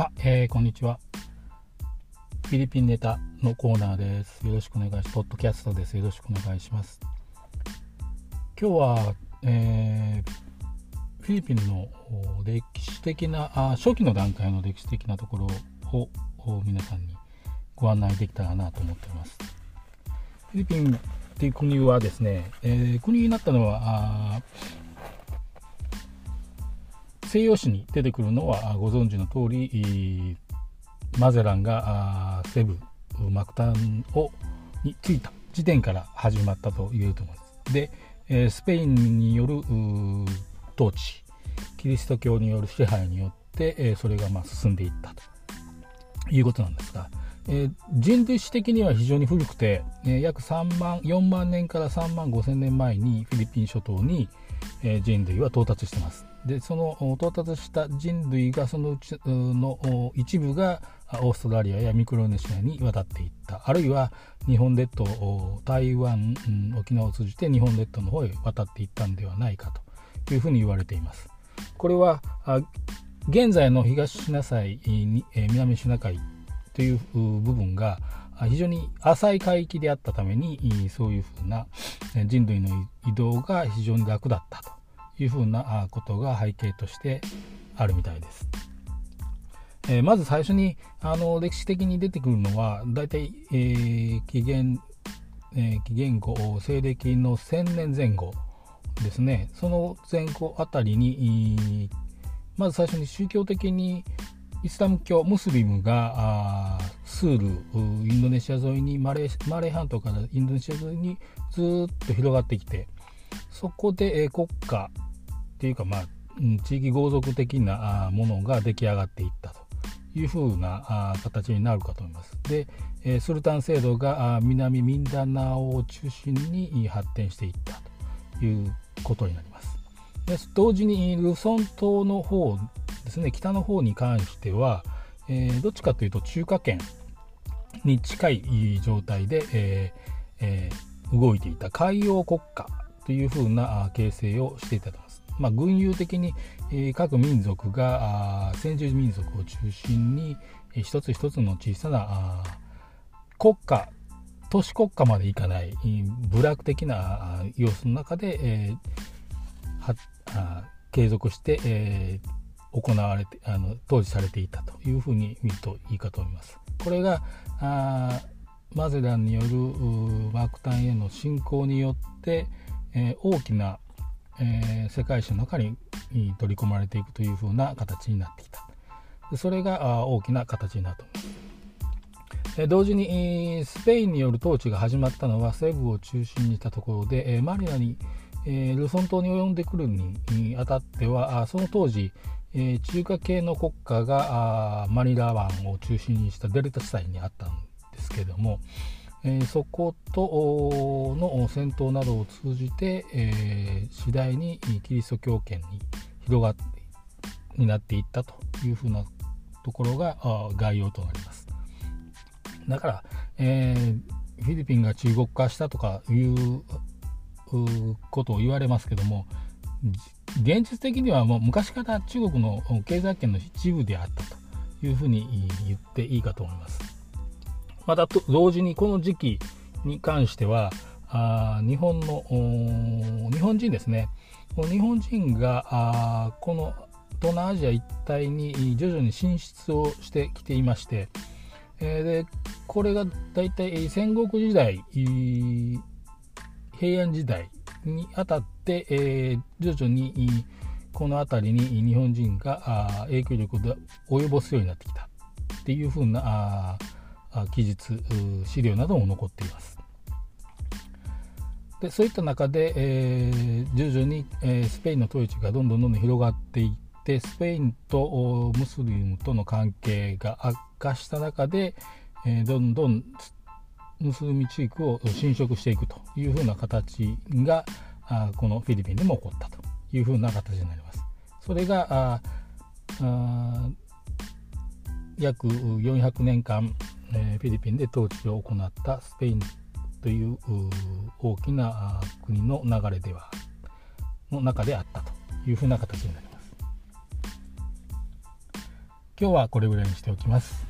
あえー、こんにちは。フィリピンネタのコーナーです。よろしくお願いします。ポッドキャストです。よろしくお願いします。今日は、えー、フィリピンの歴史的なあ、初期の段階の歴史的なところを皆さんにご案内できたらなと思っています。フィリピンっていう国はですね、えー、国になったのは、西洋史に出てくるのはご存知の通りマゼランがセブマクタンをについた時点から始まったと言えると思います。でスペインによる統治キリスト教による支配によってそれがま進んでいったということなんですが、え人類史的には非常に古くて、え約3万4万年から3万5千年前にフィリピン諸島に、え人類は到達してます。でその到達した人類がそのうちの一部がオーストラリアやミクロネシアに渡っていったあるいは日本列島台湾、沖縄を通じて日本列島の方へ渡っていったんではないかというふうに言われています。これは現在の東シナ海南シナ海という部分が非常に浅い海域であったためにそういうふうな人類の移動が非常に楽だったというふうなことが背景としてあるみたいです。えー、まず最初にあの歴史的に出てくるのは大体、えー、紀元、えー、紀元後西暦の1000年前後ですねその前後あたりにまず最初に宗教的にイスラム教ムスリムがスールインドネシア沿いにマレーマレー半島からインドネシア沿いにずっと広がってきてそこで、え国家っていうかまあ、地域豪族的なものが出来上がっていったというふうな形になるかと思います。で、えスルタン制度が南ミンダナオを中心に発展していったということになります。で同時にルソン島の方ですね北の方に関しては、えー、どっちかというと中華圏に近い状態で、えーえー、動いていた海洋国家というふうな形成をしていたと思います。まあ、軍友的に、え各民族が先住民族を中心に、え一つ一つの小さな国家都市国家までいかない部落的な様子の中で、えー、は継続して、えー、行われてあの当時されていたというふうに見るといいかと思います。これがあマゼランによるマークタンへの侵攻によって、えー、大きなえー、世界史の中に取り込まれていくというふうな形になってきた。それが大きな形になると思います、同時にスペインによる統治が始まったのは西部を中心にしたところでマニラにルソン島に及んでくるにあたってはその当時中華系の国家がマニラ湾を中心にしたデルタ地帯にあったんですけれども、えー、そことの戦闘などを通じて、えー、次第にキリスト教圏に広がってになっていったというふうなところが概要となります。だから、えー、フィリピンが中国化したとかいうことを言われますけども現実的にはもう昔から中国の経済圏の一部であったというふうに言っていいかと思います。また同時にこの時期に関してはあ日本の日本人ですね。日本人があこの東南アジア一帯に徐々に進出をしてきていまして、えー、でこれが大体戦国時代平安時代にあたって、えー、徐々にこの辺りに日本人が影響力を及ぼすようになってきたっていうふうな記述資料なども残っています。でそういった中で、えー、徐々に、えー、スペインの統治がどんどんどんどん広がっていってスペインとムスリムとの関係が悪化した中で、えー、どんどんムスリム地域を侵食していくというふうな形があこのフィリピンでも起こったというふうな形になります。それがああ約400年間えフィリピンで統治を行ったスペインという大きな国の流れではの中であったというふうな形になります。今日はこれぐらいにしておきます